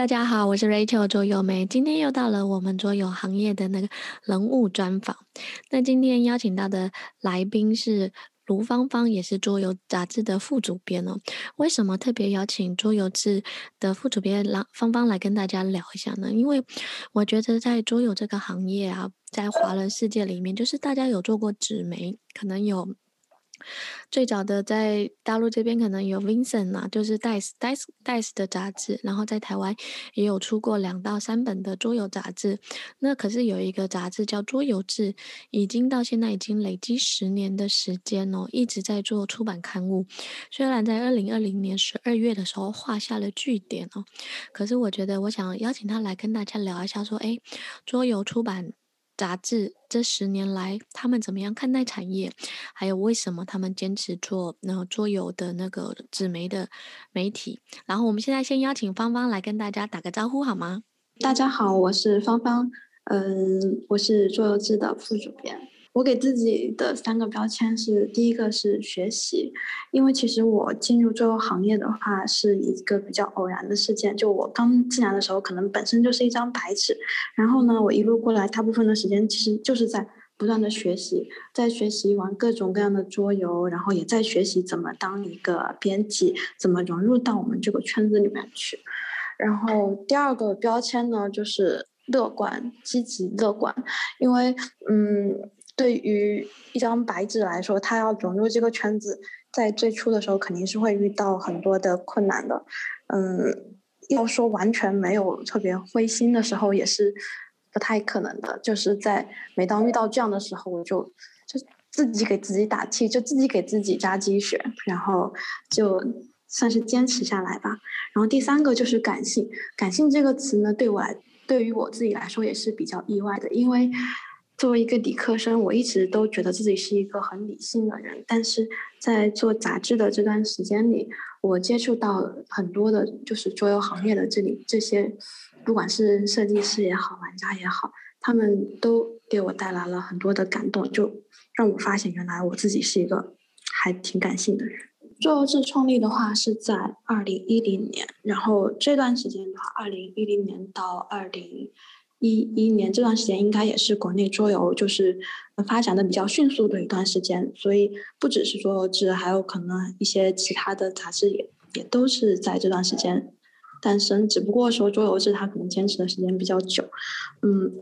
大家好，我是 Rachel 桌游妹，今天又到了我们桌游行业的那个人物专访。那今天邀请到的来宾是卢芳芳，也是桌游杂志的副主编哦。为什么特别邀请桌游志的副主编来芳芳来跟大家聊一下呢？因为我觉得在桌游这个行业啊，在华人世界里面，就是大家有做过纸媒，可能有。最早的在大陆这边可能有 Vincent 啊，就是 Dice Dice Dice 的杂志，然后在台湾也有出过两到三本的桌游杂志。那可是有一个杂志叫桌游志，已经到现在已经累积十年的时间哦，一直在做出版刊物。虽然在二零二零年十二月的时候画下了句点哦，可是我觉得我想邀请他来跟大家聊一下，说，哎，桌游出版。杂志这十年来，他们怎么样看待产业？还有为什么他们坚持做那个桌游的那个纸媒的媒体？然后我们现在先邀请芳芳来跟大家打个招呼，好吗？大家好，我是芳芳，嗯，我是桌游志的副主编。我给自己的三个标签是：第一个是学习，因为其实我进入桌游行业的话是一个比较偶然的事件。就我刚进来的时候，可能本身就是一张白纸，然后呢，我一路过来，大部分的时间其实就是在不断的学习，在学习玩各种各样的桌游，然后也在学习怎么当一个编辑，怎么融入到我们这个圈子里面去。然后第二个标签呢，就是乐观、积极、乐观，因为嗯。对于一张白纸来说，他要融入这个圈子，在最初的时候肯定是会遇到很多的困难的。嗯，要说完全没有特别灰心的时候，也是不太可能的。就是在每当遇到这样的时候，我就就自己给自己打气，就自己给自己加鸡血，然后就算是坚持下来吧。然后第三个就是感性，感性这个词呢，对我来，对于我自己来说也是比较意外的，因为。作为一个理科生，我一直都觉得自己是一个很理性的人，但是在做杂志的这段时间里，我接触到很多的，就是桌游行业的这里这些，不管是设计师也好，玩家也好，他们都给我带来了很多的感动，就让我发现原来我自己是一个还挺感性的人。桌游志创立的话是在二零一零年，然后这段时间的话，二零一零年到二零。一一年这段时间应该也是国内桌游就是发展的比较迅速的一段时间，所以不只是桌游志，还有可能一些其他的杂志也也都是在这段时间诞生。只不过说桌游志它可能坚持的时间比较久，嗯，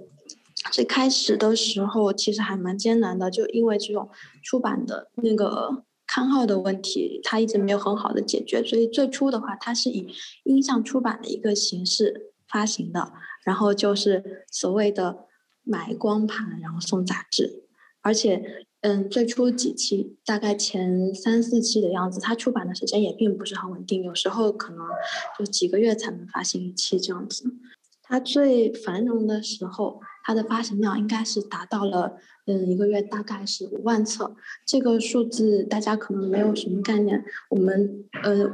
最开始的时候其实还蛮艰难的，就因为这种出版的那个刊号的问题，它一直没有很好的解决，所以最初的话它是以音像出版的一个形式发行的。然后就是所谓的买光盘，然后送杂志，而且，嗯，最初几期，大概前三四期的样子，它出版的时间也并不是很稳定，有时候可能就几个月才能发行一期这样子。它最繁荣的时候，它的发行量应该是达到了，嗯，一个月大概是五万册，这个数字大家可能没有什么概念。我们，呃。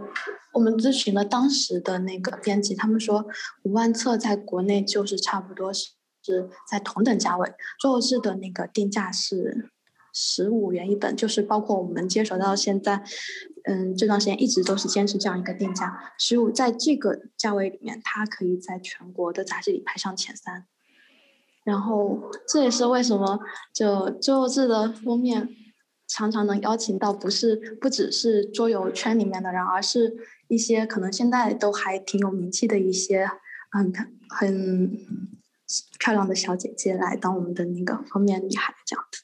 我们咨询了当时的那个编辑，他们说五万册在国内就是差不多是是在同等价位，桌游志的那个定价是十五元一本，就是包括我们接手到现在，嗯，这段时间一直都是坚持这样一个定价，十五在这个价位里面，它可以在全国的杂志里排上前三，然后这也是为什么就桌游志的封面常常能邀请到不是不只是桌游圈里面的人，而是。一些可能现在都还挺有名气的一些，很很漂亮的小姐姐来当我们的那个封面女孩这样子，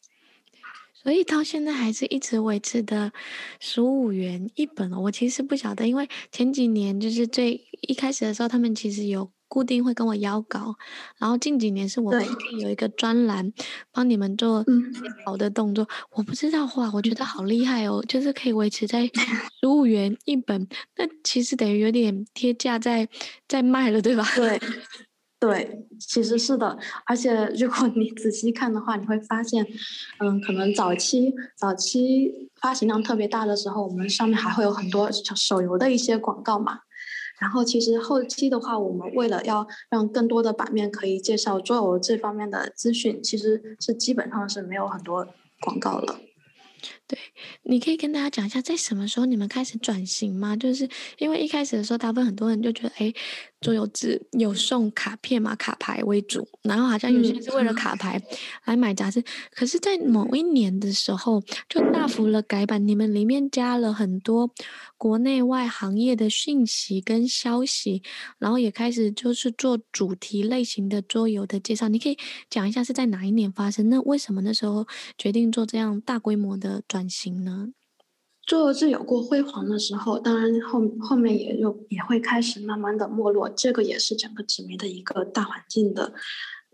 所以到现在还是一直维持的十五元一本。我其实不晓得，因为前几年就是最一开始的时候，他们其实有。固定会跟我邀稿，然后近几年是我固定有一个专栏，帮你们做好的动作。我不知道哇，我觉得好厉害哦，就是可以维持在十五元一本，那其实等于有点贴价在在卖了，对吧？对，对，其实是的。而且如果你仔细看的话，你会发现，嗯，可能早期早期发行量特别大的时候，我们上面还会有很多手游的一些广告嘛。然后其实后期的话，我们为了要让更多的版面可以介绍桌游这方面的资讯，其实是基本上是没有很多广告了。对，你可以跟大家讲一下，在什么时候你们开始转型吗？就是因为一开始的时候，大部分很多人就觉得，哎，桌游志有送卡片嘛，卡牌为主，然后好像有些人是为了卡牌来买杂志。嗯、可是，在某一年的时候，就大幅了改版，你们里面加了很多国内外行业的讯息跟消息，然后也开始就是做主题类型的桌游的介绍。你可以讲一下是在哪一年发生？那为什么那时候决定做这样大规模的转型呢？桌游志有过辉煌的时候，当然后后面也有也会开始慢慢的没落，这个也是整个纸媒的一个大环境的，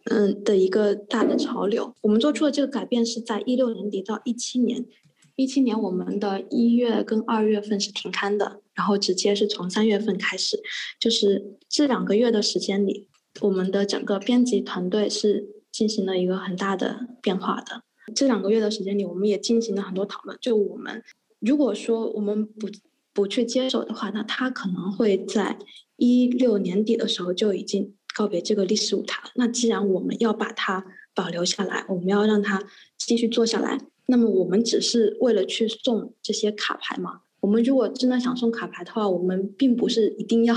嗯的一个大的潮流。我们做出的这个改变是在一六年底到一七年，一七年我们的一月跟二月份是停刊的，然后直接是从三月份开始，就是这两个月的时间里，我们的整个编辑团队是进行了一个很大的变化的。这两个月的时间里，我们也进行了很多讨论，就我们。如果说我们不不去接手的话，那他可能会在一六年底的时候就已经告别这个历史舞台了。那既然我们要把它保留下来，我们要让它继续做下来，那么我们只是为了去送这些卡牌嘛？我们如果真的想送卡牌的话，我们并不是一定要。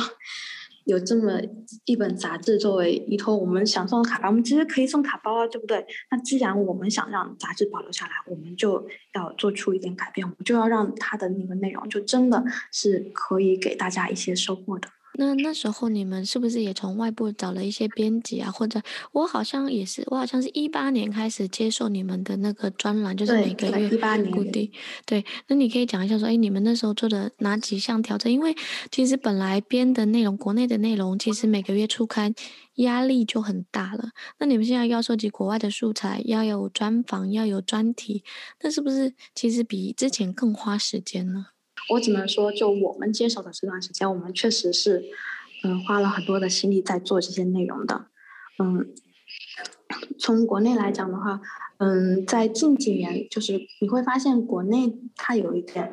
有这么一本杂志作为依托，我们想送卡包，我们其实可以送卡包啊，对不对？那既然我们想让杂志保留下来，我们就要做出一点改变，我们就要让它的那个内容就真的是可以给大家一些收获的。那那时候你们是不是也从外部找了一些编辑啊？或者我好像也是，我好像是一八年开始接受你们的那个专栏，就是每个月固定。对，那你可以讲一下说，哎，你们那时候做的哪几项调整？因为其实本来编的内容，国内的内容，其实每个月出刊压力就很大了。那你们现在要收集国外的素材，要有专访，要有专题，那是不是其实比之前更花时间呢？我只能说，就我们接手的这段时间，我们确实是，嗯，花了很多的心力在做这些内容的。嗯，从国内来讲的话，嗯，在近几年，就是你会发现国内它有一点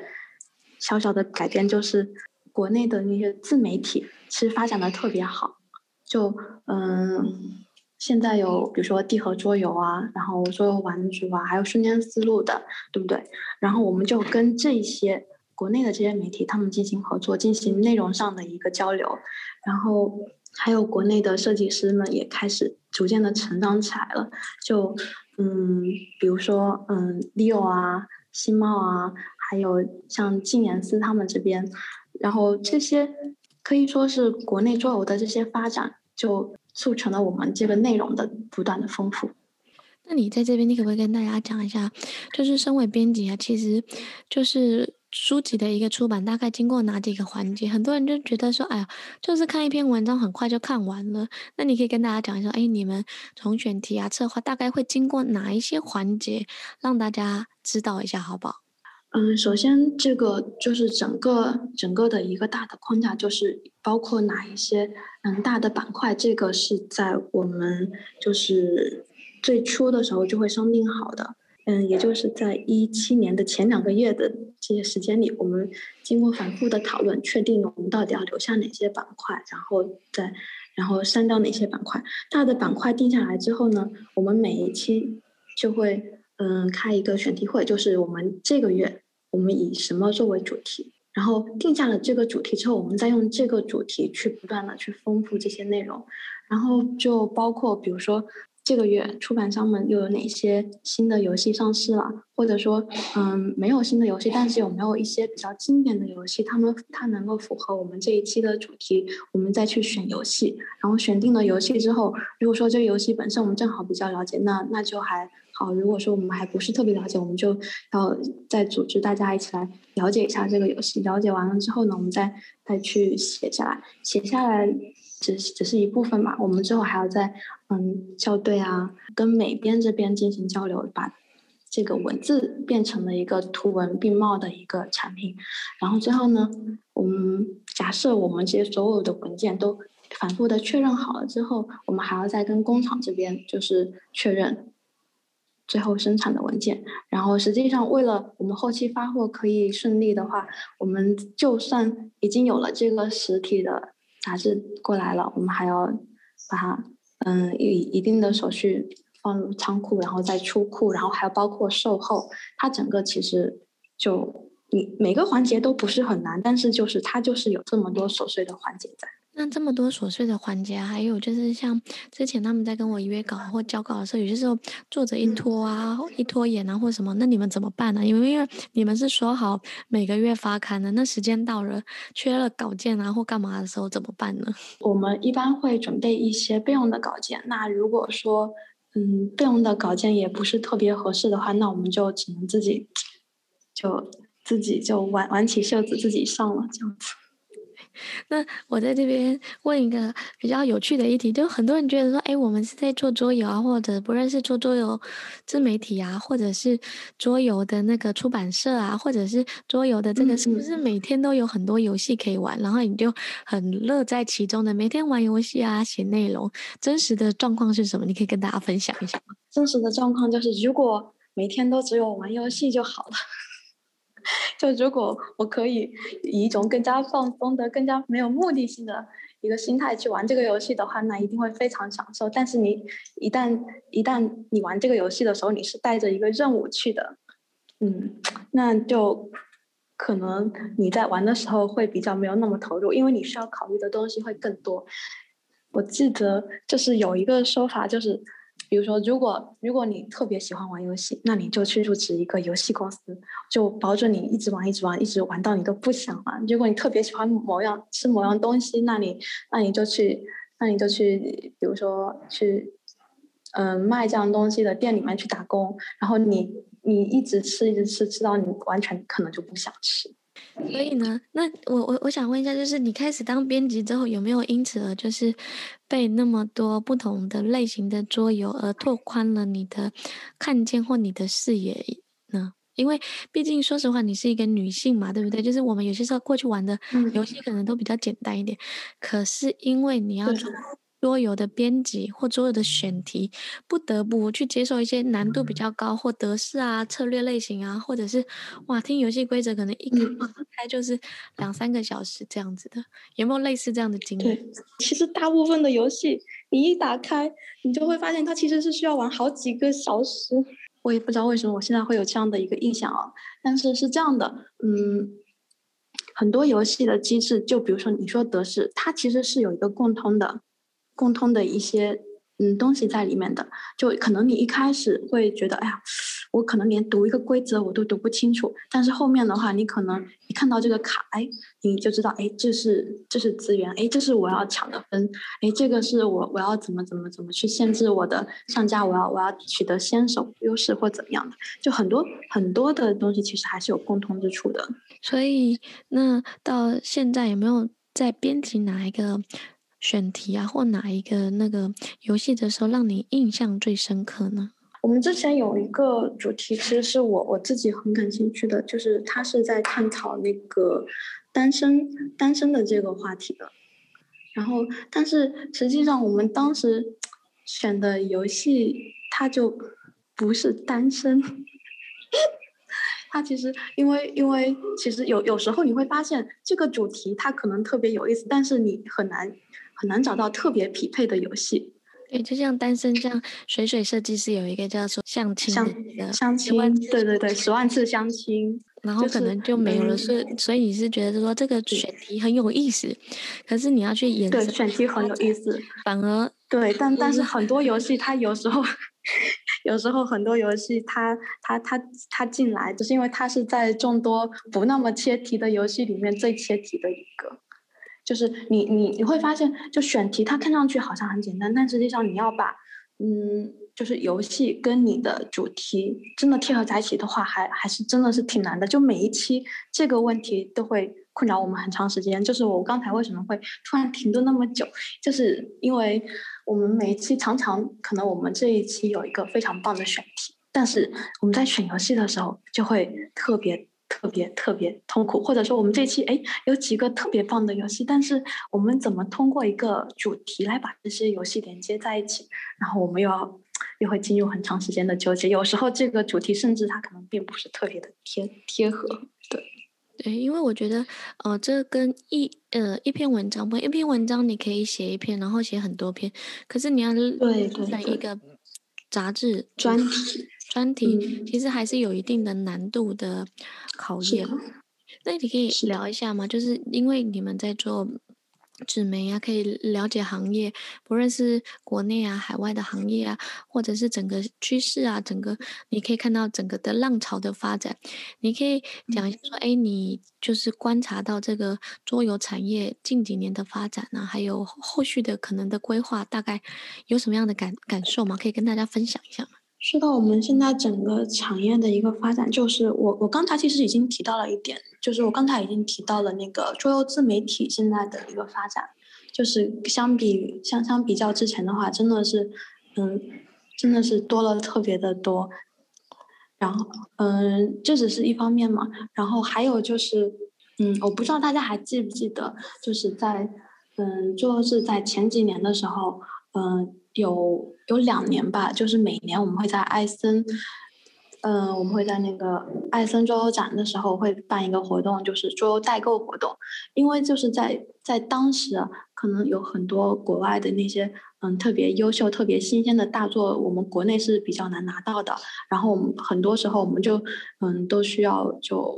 小小的改变，就是国内的那些自媒体其实发展的特别好。就嗯，现在有比如说地核桌游啊，然后桌游玩主啊，还有瞬间思路的，对不对？然后我们就跟这些。国内的这些媒体，他们进行合作，进行内容上的一个交流，然后还有国内的设计师们也开始逐渐的成长起来了。就嗯，比如说嗯，Leo 啊，新茂啊，还有像静言思他们这边，然后这些可以说是国内桌游的这些发展，就促成了我们这个内容的不断的丰富。那你在这边，你可不可以跟大家讲一下，就是身为编辑啊，其实就是。书籍的一个出版大概经过哪几个环节？很多人就觉得说，哎呀，就是看一篇文章很快就看完了。那你可以跟大家讲一下，哎，你们从选题啊、策划大概会经过哪一些环节，让大家知道一下，好不好？嗯，首先这个就是整个整个的一个大的框架，就是包括哪一些嗯大的板块，这个是在我们就是最初的时候就会商定好的。嗯，也就是在一七年的前两个月的这些时间里，我们经过反复的讨论，确定了我们到底要留下哪些板块，然后再然后删掉哪些板块。大的板块定下来之后呢，我们每一期就会嗯开一个选题会，就是我们这个月我们以什么作为主题，然后定下了这个主题之后，我们再用这个主题去不断的去丰富这些内容，然后就包括比如说。这个月出版商们又有哪些新的游戏上市了？或者说，嗯，没有新的游戏，但是有没有一些比较经典的游戏，他们它能够符合我们这一期的主题，我们再去选游戏。然后选定了游戏之后，如果说这个游戏本身我们正好比较了解，那那就还好。如果说我们还不是特别了解，我们就要再组织大家一起来了解一下这个游戏。了解完了之后呢，我们再再去写下来，写下来。只只是一部分嘛，我们之后还要在嗯校对啊，跟美编这边进行交流，把这个文字变成了一个图文并茂的一个产品。然后最后呢，我们假设我们这些所有的文件都反复的确认好了之后，我们还要再跟工厂这边就是确认最后生产的文件。然后实际上为了我们后期发货可以顺利的话，我们就算已经有了这个实体的。杂志过来了，我们还要把它，嗯，以一定的手续放入仓库，然后再出库，然后还要包括售后，它整个其实就你每个环节都不是很难，但是就是它就是有这么多琐碎的环节在。那这么多琐碎的环节，还有就是像之前他们在跟我约稿或交稿的时候，有些时候作者一拖啊、一拖延啊或什么，那你们怎么办呢？因为因为你们是说好每个月发刊的，那时间到了缺了稿件啊或干嘛的时候怎么办呢？我们一般会准备一些备用的稿件。那如果说嗯备用的稿件也不是特别合适的话，那我们就只能自己就自己就挽挽起袖子自己上了这样子。那我在这边问一个比较有趣的议题，就很多人觉得说，哎，我们是在做桌游啊，或者不认识做桌游自媒体啊，或者是桌游的那个出版社啊，或者是桌游的这个，是不是每天都有很多游戏可以玩，然后你就很乐在其中的每天玩游戏啊，写内容。真实的状况是什么？你可以跟大家分享一下吗？真实的状况就是，如果每天都只有玩游戏就好了。就如果我可以以一种更加放松的、更加没有目的性的一个心态去玩这个游戏的话，那一定会非常享受。但是你一旦一旦你玩这个游戏的时候，你是带着一个任务去的，嗯，那就可能你在玩的时候会比较没有那么投入，因为你需要考虑的东西会更多。我记得就是有一个说法，就是。比如说，如果如果你特别喜欢玩游戏，那你就去入职一个游戏公司，就保准你一直玩，一直玩，一直玩到你都不想玩。如果你特别喜欢某样吃某样东西，那你那你就去那你就去，比如说去嗯、卖这样东西的店里面去打工，然后你你一直吃一直吃，吃到你完全可能就不想吃。所以呢，那我我我想问一下，就是你开始当编辑之后，有没有因此而就是被那么多不同的类型的桌游而拓宽了你的看见或你的视野呢？因为毕竟说实话，你是一个女性嘛，对不对？就是我们有些时候过去玩的游戏可能都比较简单一点，可是因为你要做。桌游的编辑或桌游的选题，不得不去接受一些难度比较高或得势啊、策略类型啊，或者是哇，听游戏规则可能一开就是两三个小时这样子的，有没有类似这样的经历？对，其实大部分的游戏你一打开，你就会发现它其实是需要玩好几个小时。我也不知道为什么我现在会有这样的一个印象啊，但是是这样的，嗯，很多游戏的机制，就比如说你说德式，它其实是有一个共通的。共通的一些嗯东西在里面的，就可能你一开始会觉得，哎呀，我可能连读一个规则我都读不清楚，但是后面的话，你可能一看到这个卡，哎，你就知道，哎，这是这是资源，哎，这是我要抢的分，哎，这个是我我要怎么怎么怎么去限制我的上家，我要我要取得先手优势或怎么样的，就很多很多的东西其实还是有共通之处的。所以那到现在有没有在编辑哪一个？选题啊，或哪一个那个游戏的时候，让你印象最深刻呢？我们之前有一个主题，其实是我我自己很感兴趣的，就是他是在探讨那个单身单身的这个话题的。然后，但是实际上我们当时选的游戏，它就不是单身。它其实因为因为其实有有时候你会发现这个主题它可能特别有意思，但是你很难。很难找到特别匹配的游戏，对，就像单身这样，水水设计师有一个叫做相亲的相亲，对对对，十万次相亲，然后可能就没有了，所以、嗯、所以你是觉得说这个选题很有意思，可是你要去演，对，选题很有意思，反而对，但但是很多游戏它有时候，有时候很多游戏它它它它进来，就是因为它是在众多不那么切题的游戏里面最切题的一个。就是你你你会发现，就选题它看上去好像很简单，但实际上你要把，嗯，就是游戏跟你的主题真的贴合在一起的话，还还是真的是挺难的。就每一期这个问题都会困扰我们很长时间。就是我刚才为什么会突然停顿那么久，就是因为我们每一期常常可能我们这一期有一个非常棒的选题，但是我们在选游戏的时候就会特别。特别特别痛苦，或者说我们这期哎有几个特别棒的游戏，但是我们怎么通过一个主题来把这些游戏连接在一起？然后我们又要又会进入很长时间的纠结。有时候这个主题甚至它可能并不是特别的贴贴合。对对，因为我觉得呃，这跟一呃一篇文章不一篇文章你可以写一篇，然后写很多篇，可是你要对在一个杂志专题。专题其实还是有一定的难度的考验，那你可以聊一下吗？就是因为你们在做纸媒啊，可以了解行业，不论是国内啊、海外的行业啊，或者是整个趋势啊，整个你可以看到整个的浪潮的发展。你可以讲一下说，哎，你就是观察到这个桌游产业近几年的发展啊，还有后续的可能的规划，大概有什么样的感感受吗？可以跟大家分享一下吗？说到我们现在整个产业的一个发展，就是我我刚才其实已经提到了一点，就是我刚才已经提到了那个桌游自媒体现在的一个发展，就是相比相相比较之前的话，真的是，嗯，真的是多了特别的多。然后，嗯，这只是一方面嘛，然后还有就是，嗯，我不知道大家还记不记得，就是在，嗯，就是在前几年的时候，嗯。有有两年吧，就是每年我们会在艾森，嗯、我们会在那个艾森桌游展的时候会办一个活动，就是桌游代购活动。因为就是在在当时，可能有很多国外的那些嗯特别优秀、特别新鲜的大作，我们国内是比较难拿到的。然后我们很多时候我们就嗯都需要就。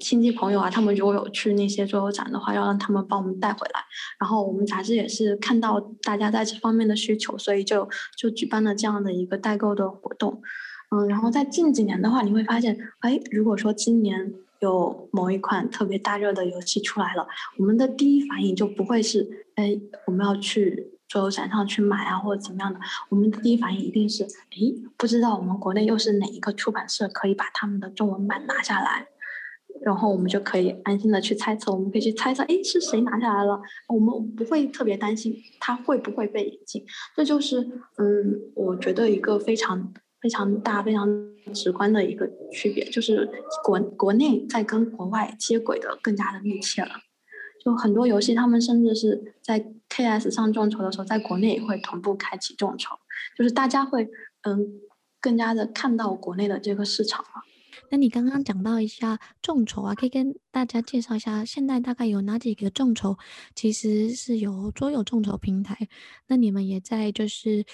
亲戚朋友啊，他们如果有去那些桌游展的话，要让他们帮我们带回来。然后我们杂志也是看到大家在这方面的需求，所以就就举办了这样的一个代购的活动。嗯，然后在近几年的话，你会发现，哎，如果说今年有某一款特别大热的游戏出来了，我们的第一反应就不会是，哎，我们要去桌游展上去买啊，或者怎么样的。我们的第一反应一定是，哎，不知道我们国内又是哪一个出版社可以把他们的中文版拿下来。然后我们就可以安心的去猜测，我们可以去猜测，哎，是谁拿下来了？我们不会特别担心它会不会被引进。这就是，嗯，我觉得一个非常非常大、非常直观的一个区别，就是国国内在跟国外接轨的更加的密切了。就很多游戏，他们甚至是在 KS 上众筹的时候，在国内也会同步开启众筹，就是大家会，嗯，更加的看到国内的这个市场了。那你刚刚讲到一下众筹啊，可以跟大家介绍一下，现在大概有哪几个众筹？其实是有桌游众筹平台。那你们也在就是，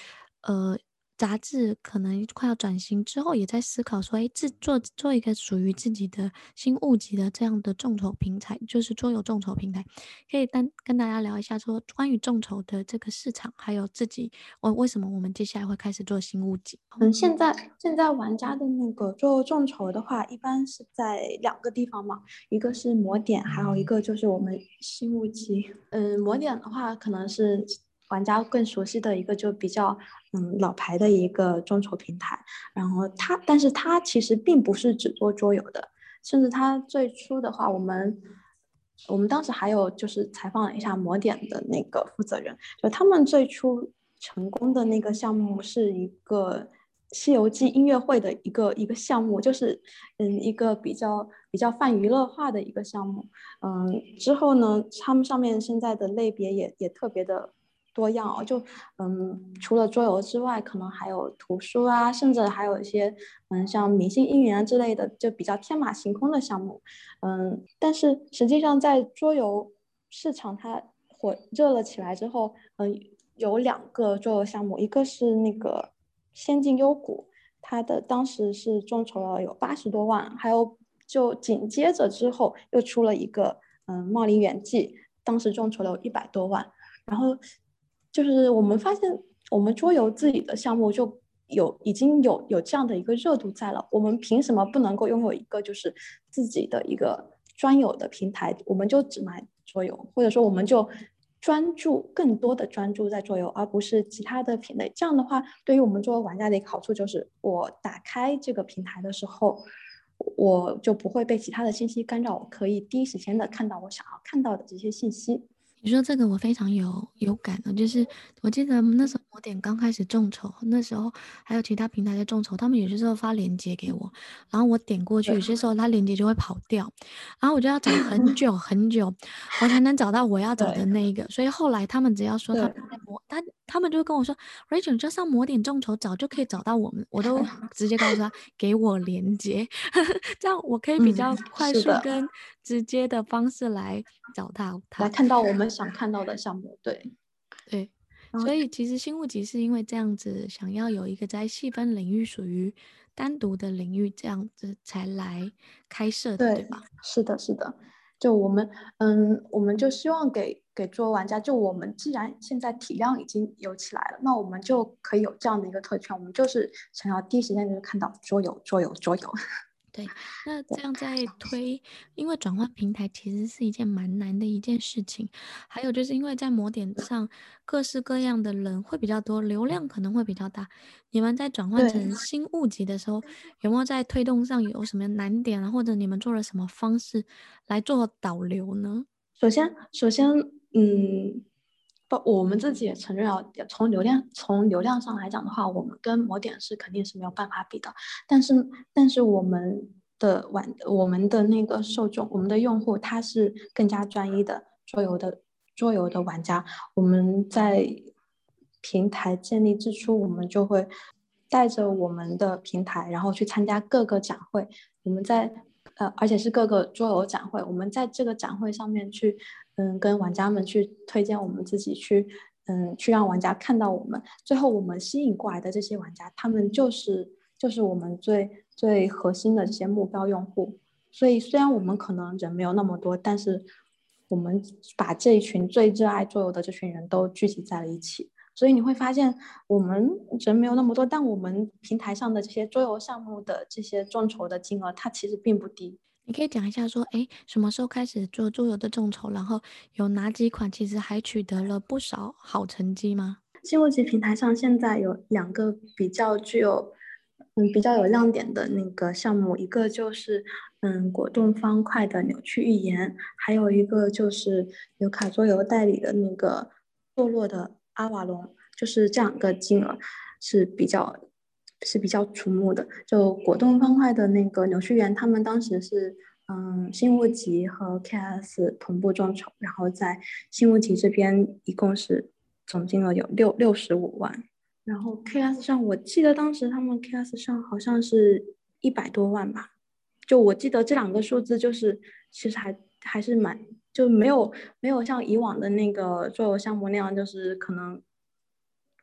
呃。杂志可能快要转型之后，也在思考说，哎，制作做一个属于自己的新物级的这样的众筹平台，就是桌游众筹平台，可以单跟大家聊一下说关于众筹的这个市场，还有自己，我为什么我们接下来会开始做新物级？嗯，现在现在玩家的那个做众筹的话，一般是在两个地方嘛，一个是魔点，还有一个就是我们新物级。嗯，魔点的话可能是。玩家更熟悉的一个就比较嗯老牌的一个众筹平台，然后它，但是它其实并不是只做桌游的，甚至它最初的话，我们我们当时还有就是采访了一下魔点的那个负责人，就他们最初成功的那个项目是一个《西游记》音乐会的一个一个项目，就是嗯一个比较比较泛娱乐化的一个项目，嗯之后呢，他们上面现在的类别也也特别的。多样哦，就嗯，除了桌游之外，可能还有图书啊，甚至还有一些嗯，像明星应援之类的，就比较天马行空的项目。嗯，但是实际上在桌游市场它火热了起来之后，嗯，有两个桌游项目，一个是那个《仙境幽谷》，它的当时是众筹了有八十多万，还有就紧接着之后又出了一个嗯，《茂林远记》，当时众筹了有一百多万，然后。就是我们发现，我们桌游自己的项目就有已经有有这样的一个热度在了，我们凭什么不能够拥有一个就是自己的一个专有的平台？我们就只卖桌游，或者说我们就专注更多的专注在桌游，而不是其他的品类。这样的话，对于我们作为玩家的一个好处就是，我打开这个平台的时候，我就不会被其他的信息干扰，我可以第一时间的看到我想要看到的这些信息。你说这个我非常有有感的，就是我记得那时候我点刚开始众筹，那时候还有其他平台在众筹，他们有些时候发链接给我，然后我点过去，有些时候他链接就会跑掉，然后我就要找很 久很久，我才能找到我要找的那一个，所以后来他们只要说他他。他们就会跟我说，Rachel 就上魔点众筹早就可以找到我们，我都 直接告诉他给我连接，这样我可以比较快速跟直接的方式来找到他，来看到我们想看到的项目。对，对，所以其实新物集是因为这样子，想要有一个在细分领域属于单独的领域，这样子才来开设的，对，对吧？是的，是的，就我们，嗯，我们就希望给。给桌游玩家，就我们既然现在体量已经有起来了，那我们就可以有这样的一个特权，我们就是想要第一时间就是看到桌游，桌游，桌游。对，那这样在推，因为转换平台其实是一件蛮难的一件事情。还有就是因为在模点上，各式各样的人会比较多，流量可能会比较大。你们在转换成新物集的时候，有没有在推动上有什么难点啊？或者你们做了什么方式来做导流呢？首先，首先，嗯。不，我们自己也承认啊，从流量从流量上来讲的话，我们跟某点是肯定是没有办法比的。但是，但是我们的玩，我们的那个受众，我们的用户，他是更加专一的桌游的桌游的玩家。我们在平台建立之初，我们就会带着我们的平台，然后去参加各个展会。我们在呃，而且是各个桌游展会，我们在这个展会上面去。嗯，跟玩家们去推荐我们自己去，嗯，去让玩家看到我们。最后我们吸引过来的这些玩家，他们就是就是我们最最核心的这些目标用户。所以虽然我们可能人没有那么多，但是我们把这一群最热爱桌游的这群人都聚集在了一起。所以你会发现，我们人没有那么多，但我们平台上的这些桌游项目的这些众筹的金额，它其实并不低。你可以讲一下，说，哎，什么时候开始做桌游的众筹？然后有哪几款其实还取得了不少好成绩吗？新物集平台上现在有两个比较具有，嗯，比较有亮点的那个项目，一个就是，嗯，果冻方块的扭曲预言，还有一个就是有卡桌游代理的那个堕落的阿瓦隆，就是这两个金额是比较。是比较瞩目的，就果冻方块的那个扭曲寓言，他们当时是嗯新物集和 KS 同步众筹，然后在新物集这边一共是总金额有六六十五万，然后 KS 上我记得当时他们 KS 上好像是一百多万吧，就我记得这两个数字就是其实还还是蛮就没有没有像以往的那个做项目那样，就是可能。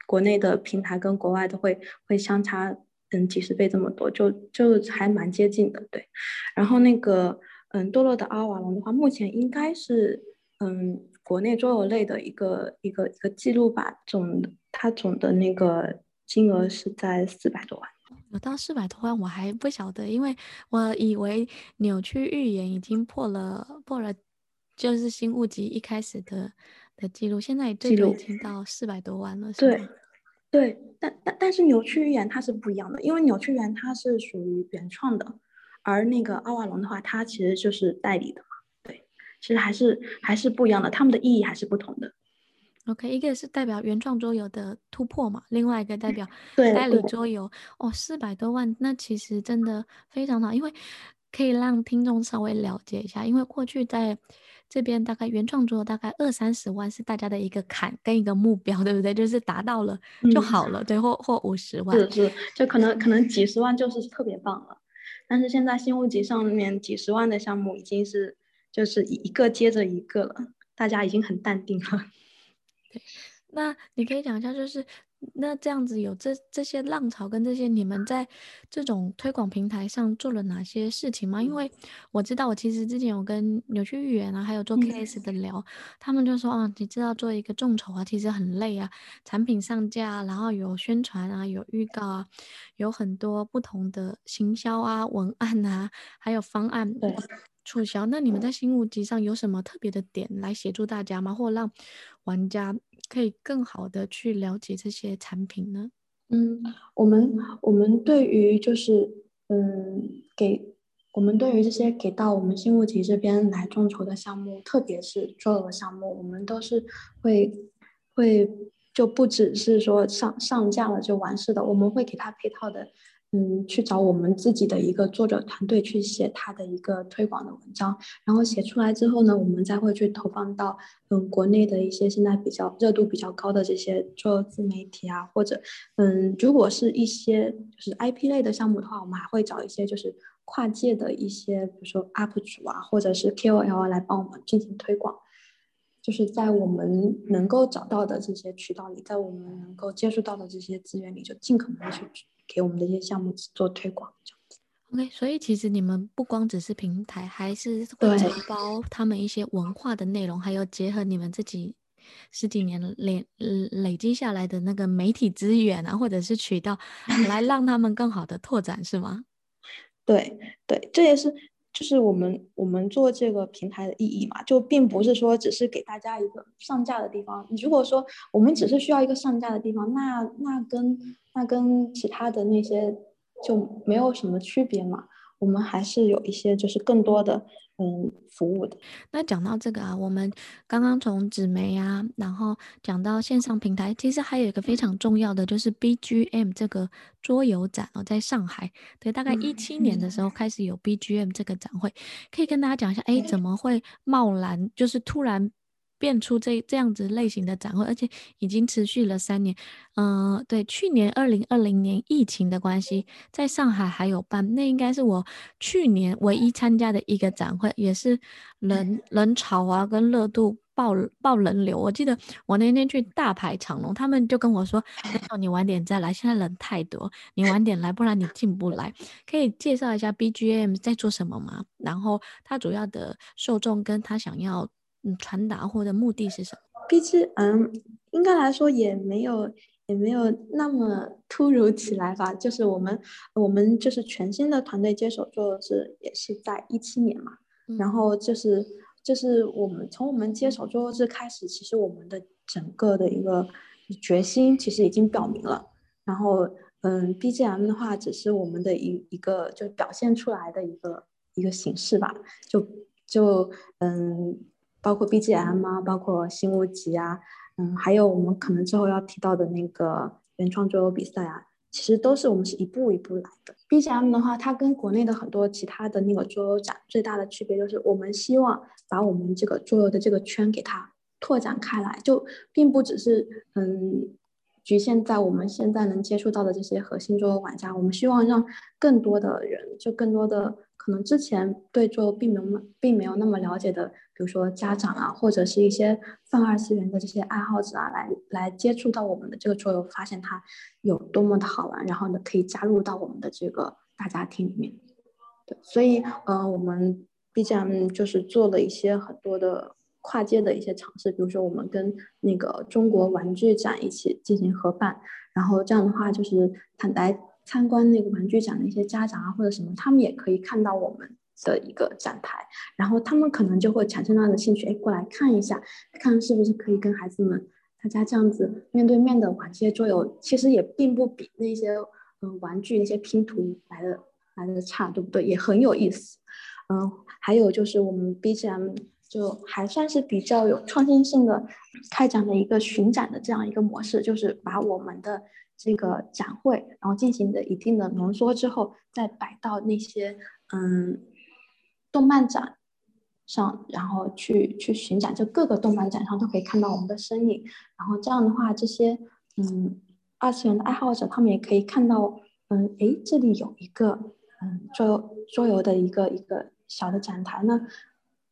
国内的平台跟国外的会会相差嗯几十倍这么多，就就还蛮接近的，对。然后那个嗯堕落的阿瓦隆的话，目前应该是嗯国内桌游类的一个一个一个记录吧，总它总的那个金额是在四百多万。有到四百多万我还不晓得，因为我以为扭曲预言已经破了破了，就是新物集一开始的。的记录现在最多已经到四百多万了，对，对，但但但是扭曲预言它是不一样的，因为扭曲预言它是属于原创的，而那个奥瓦隆的话，它其实就是代理的嘛，对，其实还是还是不一样的，他们的意义还是不同的。OK，一个是代表原创桌游的突破嘛，另外一个代表 代理桌游，哦，四百多万，那其实真的非常好，因为可以让听众稍微了解一下，因为过去在。这边大概原创桌大概二三十万是大家的一个坎跟一个目标，对不对？就是达到了就好了，嗯、对，或或五十万，是是，就可能可能几十万就是特别棒了。但是现在新物集上面几十万的项目已经是就是一个接着一个了，大家已经很淡定了。对，那你可以讲一下，就是。那这样子有这这些浪潮跟这些，你们在这种推广平台上做了哪些事情吗？因为我知道，我其实之前有跟扭曲寓言啊，还有做 KS 的聊，嗯、他们就说啊，你知道做一个众筹啊，其实很累啊，产品上架，然后有宣传啊，有预告啊，有很多不同的行销啊、文案啊，还有方案促销。那你们在新物集上有什么特别的点来协助大家吗？或让玩家？可以更好的去了解这些产品呢？嗯，我们我们对于就是嗯，给我们对于这些给到我们新物集这边来众筹的项目，特别是桌游项目，我们都是会会就不只是说上上架了就完事的，我们会给他配套的。嗯，去找我们自己的一个作者团队去写他的一个推广的文章，然后写出来之后呢，我们再会去投放到嗯国内的一些现在比较热度比较高的这些做自媒体啊，或者嗯如果是一些就是 IP 类的项目的话，我们还会找一些就是跨界的一些，比如说 UP 主啊，或者是 KOL 来帮我们进行推广，就是在我们能够找到的这些渠道里，在我们能够接触到的这些资源里，就尽可能去。给我们的一些项目做推广，这样子。OK，所以其实你们不光只是平台，还是会承包他们一些文化的内容，还有结合你们自己十几年累累积下来的那个媒体资源啊，或者是渠道，来让他们更好的拓展，是吗？对对，这也是就是我们我们做这个平台的意义嘛，就并不是说只是给大家一个上架的地方。你如果说我们只是需要一个上架的地方，那那跟那跟其他的那些。就没有什么区别嘛，我们还是有一些就是更多的嗯服务的。那讲到这个啊，我们刚刚从纸媒啊，然后讲到线上平台，其实还有一个非常重要的就是 BGM 这个桌游展哦，在上海，对，大概一七年的时候开始有 BGM 这个展会，可以跟大家讲一下，哎，怎么会贸然就是突然。变出这这样子类型的展会，而且已经持续了三年。嗯、呃，对，去年二零二零年疫情的关系，在上海还有办，那应该是我去年唯一参加的一个展会，也是人人潮啊跟热度爆爆人流。我记得我那天去大排长龙，他们就跟我说：“那你晚点再来，现在人太多，你晚点来，不然你进不来。”可以介绍一下 BGM 在做什么吗？然后它主要的受众跟他想要。嗯，传达或者目的是什么？BGM 应该来说也没有也没有那么突如其来吧。就是我们我们就是全新的团队接手做的是也是在一七年嘛。嗯、然后就是就是我们从我们接手做这开始，其实我们的整个的一个决心其实已经表明了。然后嗯，BGM 的话只是我们的一一个就表现出来的一个一个形式吧。就就嗯。包括 BGM 啊，包括新物集啊，嗯，还有我们可能之后要提到的那个原创桌游比赛啊，其实都是我们是一步一步来的。BGM 的话，它跟国内的很多其他的那个桌游展最大的区别就是，我们希望把我们这个桌游的这个圈给它拓展开来，就并不只是嗯局限在我们现在能接触到的这些核心桌游玩家，我们希望让更多的人，就更多的。可能之前对桌并没有并没有那么了解的，比如说家长啊，或者是一些泛二次元的这些爱好者啊，来来接触到我们的这个桌游，发现它有多么的好玩，然后呢，可以加入到我们的这个大家庭里面。对，所以呃，我们 BGM 就是做了一些很多的跨界的一些尝试，比如说我们跟那个中国玩具展一起进行合办，然后这样的话就是坦白。参观那个玩具展的一些家长啊，或者什么，他们也可以看到我们的一个展台，然后他们可能就会产生那样的兴趣，哎，过来看一下，看是不是可以跟孩子们大家这样子面对面的玩这些桌游，其实也并不比那些嗯、呃、玩具那些拼图来的来的差，对不对？也很有意思。嗯、还有就是我们 BGM 就还算是比较有创新性的开展的一个巡展的这样一个模式，就是把我们的。这个展会，然后进行的一定的浓缩之后，再摆到那些嗯动漫展上，然后去去巡展，就各个动漫展上都可以看到我们的身影。然后这样的话，这些嗯二次元的爱好者，他们也可以看到，嗯，诶，这里有一个嗯桌游桌游的一个一个小的展台呢，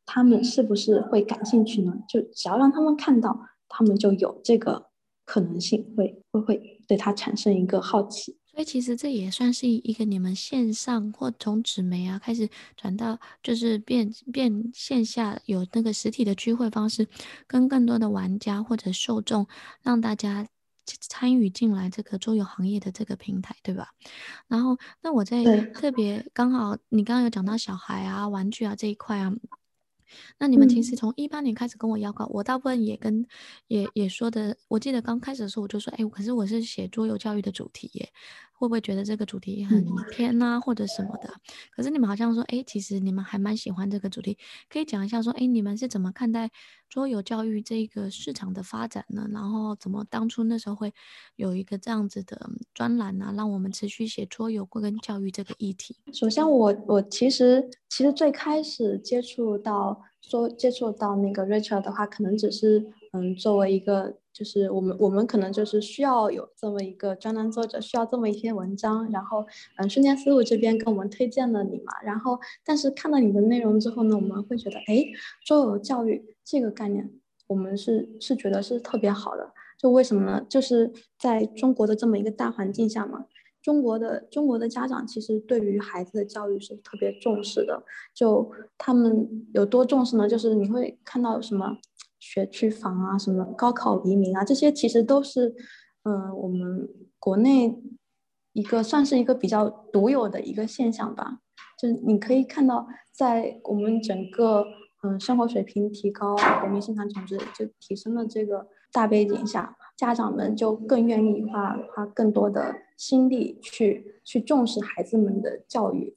他们是不是会感兴趣呢？就只要让他们看到，他们就有这个。可能性会会会对它产生一个好奇，所以其实这也算是一个你们线上或从纸媒啊开始转到就是变变线下有那个实体的聚会方式，跟更多的玩家或者受众让大家参与进来这个桌游行业的这个平台，对吧？然后那我在特别刚好你刚刚有讲到小孩啊玩具啊这一块啊。那你们其实从一八年开始跟我邀稿，嗯、我大部分也跟也也说的，我记得刚开始的时候我就说，哎，可是我是写桌游教育的主题耶，会不会觉得这个主题很偏啊，或者什么的？可是你们好像说，哎，其实你们还蛮喜欢这个主题，可以讲一下说，哎，你们是怎么看待桌游教育这个市场的发展呢？然后怎么当初那时候会有一个这样子的专栏啊，让我们持续写桌游跟教育这个议题？首先我，我我其实其实最开始接触到。说接触到那个 Rachel 的话，可能只是嗯，作为一个就是我们我们可能就是需要有这么一个专栏作者，需要这么一篇文章，然后嗯，瞬间思路这边跟我们推荐了你嘛，然后但是看到你的内容之后呢，我们会觉得哎，桌游教育这个概念，我们是是觉得是特别好的，就为什么呢？就是在中国的这么一个大环境下嘛，中国的中国的家长其实对于孩子的教育是特别重视的，就他们有多重视呢？就是你会看到什么学区房啊，什么高考移民啊，这些其实都是，嗯、我们国内一个算是一个比较独有的一个现象吧。就你可以看到，在我们整个嗯、生活水平提高、国民生产总值就提升的这个大背景下。家长们就更愿意花花更多的心力去去重视孩子们的教育。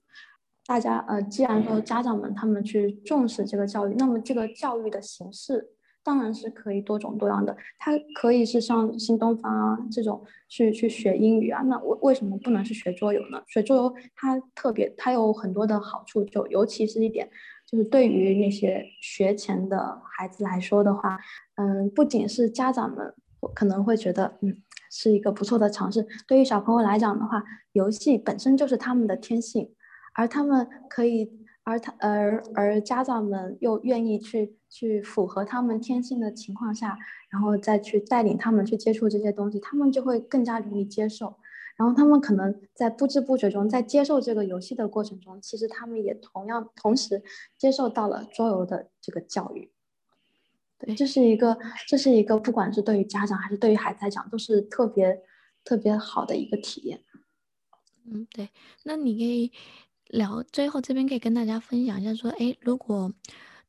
大家呃，既然说家长们他们去重视这个教育，那么这个教育的形式当然是可以多种多样的。它可以是像新东方啊这种去去学英语啊，那为为什么不能是学桌游呢？学桌游它特别，它有很多的好处，就尤其是一点，就是对于那些学前的孩子来说的话，嗯，不仅是家长们。可能会觉得，嗯，是一个不错的尝试。对于小朋友来讲的话，游戏本身就是他们的天性，而他们可以，而他而而家长们又愿意去去符合他们天性的情况下，然后再去带领他们去接触这些东西，他们就会更加容易接受。然后他们可能在不知不觉中，在接受这个游戏的过程中，其实他们也同样同时接受到了桌游的这个教育。对，这是一个，这是一个，不管是对于家长还是对于孩子来讲，都是特别特别好的一个体验。嗯，对。那你可以聊，最后这边可以跟大家分享一下，说，哎，如果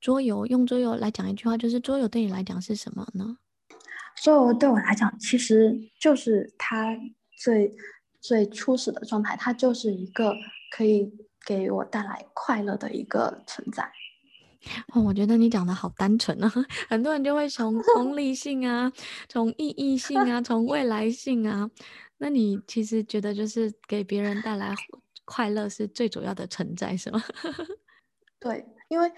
桌游用桌游来讲一句话，就是桌游对你来讲是什么呢？桌游对我来讲，其实就是它最最初始的状态，它就是一个可以给我带来快乐的一个存在。哦，我觉得你讲的好单纯啊，很多人就会从 功利性啊，从意义性啊，从未来性啊，那你其实觉得就是给别人带来快乐是最主要的存在，是吗？对，因为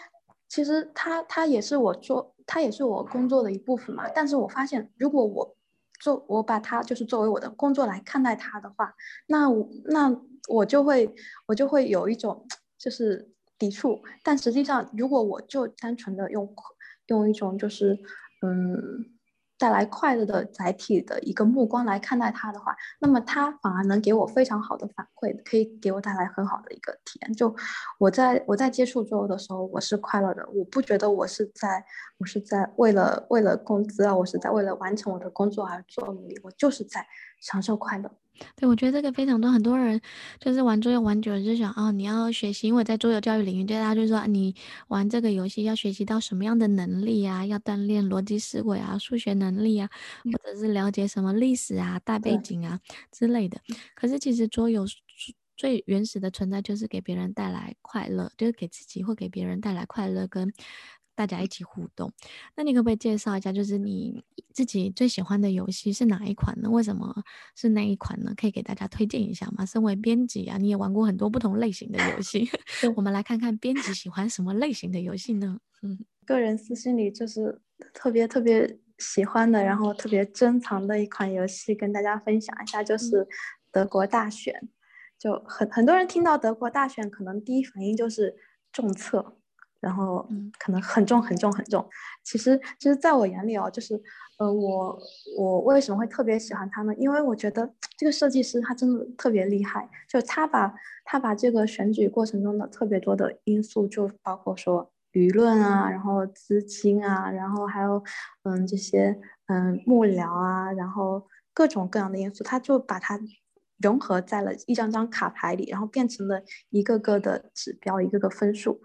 其实他他也是我做，他也是我工作的一部分嘛。但是我发现，如果我做我把他就是作为我的工作来看待他的话，那我那我就会我就会有一种就是。抵触，但实际上，如果我就单纯的用用一种就是嗯带来快乐的载体的一个目光来看待它的话，那么它反而能给我非常好的反馈，可以给我带来很好的一个体验。就我在我在接触桌游的时候，我是快乐的，我不觉得我是在我是在为了为了工资啊，我是在为了完成我的工作而做努力，我就是在享受快乐。对，我觉得这个非常多，很多人就是玩桌游玩久了就想哦，你要学习，因为在桌游教育领域，对大家就说你玩这个游戏要学习到什么样的能力啊？要锻炼逻辑思维啊、数学能力啊，或者是了解什么历史啊、大背景啊之类的。可是其实桌游最原始的存在就是给别人带来快乐，就是给自己或给别人带来快乐跟。大家一起互动，那你可不可以介绍一下，就是你自己最喜欢的游戏是哪一款呢？为什么是那一款呢？可以给大家推荐一下吗？身为编辑啊，你也玩过很多不同类型的游戏，我们来看看编辑喜欢什么类型的游戏呢？嗯，个人私心里就是特别特别喜欢的，然后特别珍藏的一款游戏，跟大家分享一下，就是德国大选。嗯、就很很多人听到德国大选，可能第一反应就是重策。然后可能很重很重很重，其实其实在我眼里哦，就是，呃，我我为什么会特别喜欢他呢？因为我觉得这个设计师他真的特别厉害，就他把他把这个选举过程中的特别多的因素，就包括说舆论啊，然后资金啊，然后还有嗯这些嗯幕僚啊，然后各种各样的因素，他就把它融合在了一张张卡牌里，然后变成了一个个的指标，一个个分数。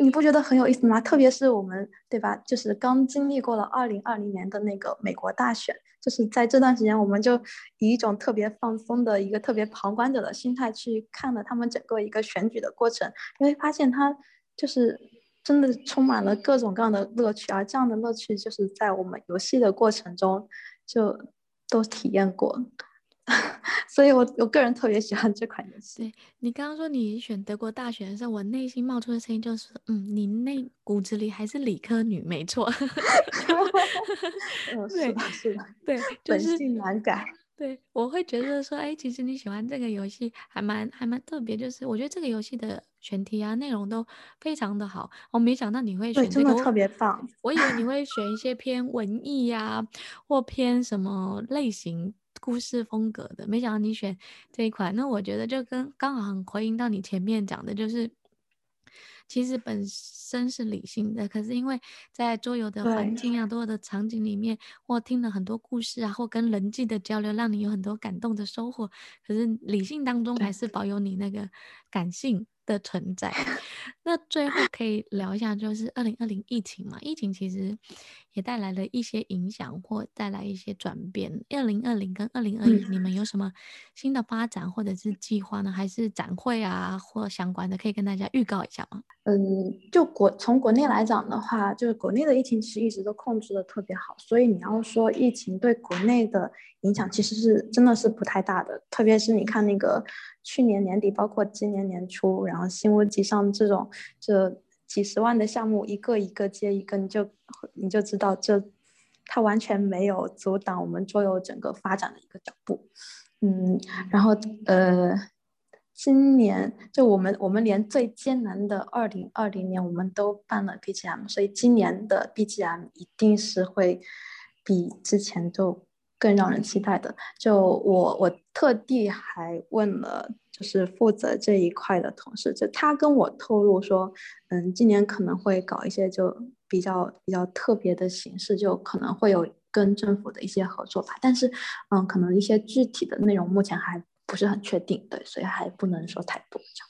你不觉得很有意思吗？特别是我们，对吧？就是刚经历过了二零二零年的那个美国大选，就是在这段时间，我们就以一种特别放松的一个特别旁观者的心态去看了他们整个一个选举的过程，你会发现它就是真的充满了各种各样的乐趣，而这样的乐趣就是在我们游戏的过程中就都体验过。所以我我个人特别喜欢这款游戏。对，你刚刚说你选德国大选的时候，我内心冒出的声音就是，嗯，你那骨子里还是理科女，没错。嗯，是的，是的，对，就是、本性难改。对，我会觉得说，哎，其实你喜欢这个游戏还蛮还蛮特别，就是我觉得这个游戏的选题啊内容都非常的好。我没想到你会选这个，真的特别棒。我以为你会选一些偏文艺呀、啊，或偏什么类型。故事风格的，没想到你选这一款。那我觉得就跟刚好很回应到你前面讲的，就是。其实本身是理性的，可是因为在桌游的环境啊，所有的场景里面，或听了很多故事啊，或跟人际的交流，让你有很多感动的收获。可是理性当中还是保有你那个感性的存在。那最后可以聊一下，就是二零二零疫情嘛，疫情其实也带来了一些影响，或带来一些转变。二零二零跟二零二一，你们有什么新的发展或者是计划呢？还是展会啊，或相关的，可以跟大家预告一下吗？嗯，就国从国内来讲的话，就是国内的疫情其实一直都控制的特别好，所以你要说疫情对国内的影响，其实是真的是不太大的。特别是你看那个去年年底，包括今年年初，然后新屋集上这种。这几十万的项目，一个一个接一个，你就你就知道这，它完全没有阻挡我们桌游整个发展的一个脚步。嗯，然后呃，今年就我们我们连最艰难的二零二零年，我们都办了 BGM，所以今年的 BGM 一定是会比之前就更让人期待的。就我我特地还问了。就是负责这一块的同事，就他跟我透露说，嗯，今年可能会搞一些就比较比较特别的形式，就可能会有跟政府的一些合作吧。但是，嗯，可能一些具体的内容目前还不是很确定，对，所以还不能说太多。这样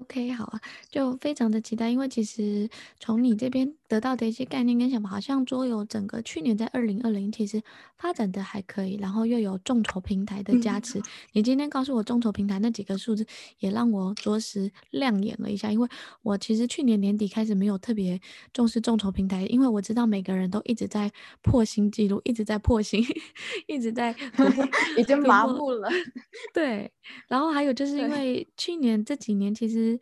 OK，好啊，就非常的期待，因为其实从你这边得到的一些概念跟想法，好像桌游整个去年在二零二零其实发展的还可以，然后又有众筹平台的加持。嗯、你今天告诉我众筹平台那几个数字，也让我着实亮眼了一下，因为我其实去年年底开始没有特别重视众筹平台，因为我知道每个人都一直在破新纪录，一直在破新，一直在 已经麻木了。对，然后还有就是因为去年这几年其实。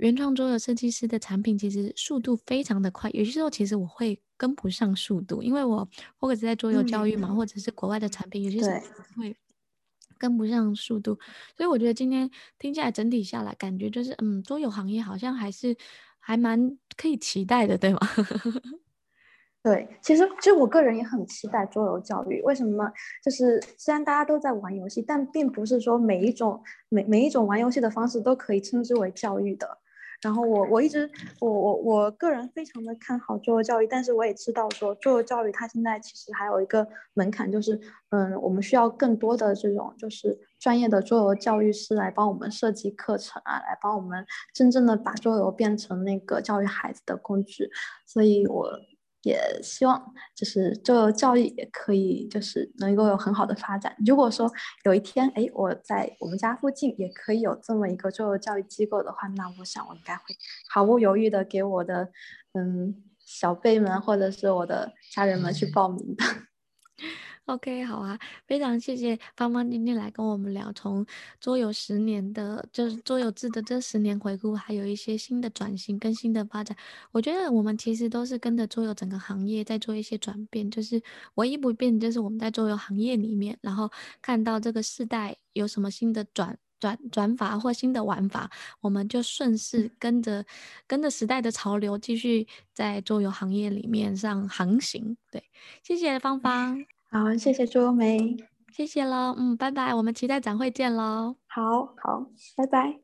原创桌游设计师的产品其实速度非常的快，有些时候其实我会跟不上速度，因为我或者是在桌游教育嘛，嗯、或者是国外的产品，有些时候会跟不上速度。所以我觉得今天听起来整体下来，感觉就是嗯，桌游行业好像还是还蛮可以期待的，对吗？对，其实其实我个人也很期待桌游教育。为什么呢？就是虽然大家都在玩游戏，但并不是说每一种每每一种玩游戏的方式都可以称之为教育的。然后我我一直我我我个人非常的看好桌游教育，但是我也知道说做教育它现在其实还有一个门槛，就是嗯，我们需要更多的这种就是专业的桌游教育师来帮我们设计课程啊，来帮我们真正的把桌游变成那个教育孩子的工具。所以我。也希望就是桌游教育也可以就是能够有很好的发展。如果说有一天，哎，我在我们家附近也可以有这么一个做教育机构的话，那我想我应该会毫不犹豫的给我的嗯小辈们或者是我的家人们去报名的。OK，好啊，非常谢谢芳芳今天来跟我们聊，从桌游十年的，就是桌游志的这十年回顾，还有一些新的转型跟新的发展。我觉得我们其实都是跟着桌游整个行业在做一些转变，就是唯一不变就是我们在桌游行业里面，然后看到这个世代有什么新的转转转法或新的玩法，我们就顺势跟着跟着时代的潮流，继续在桌游行业里面上航行。对，谢谢芳芳。好谢谢周梅。谢谢了嗯拜拜我们期待展会见喽好好拜拜。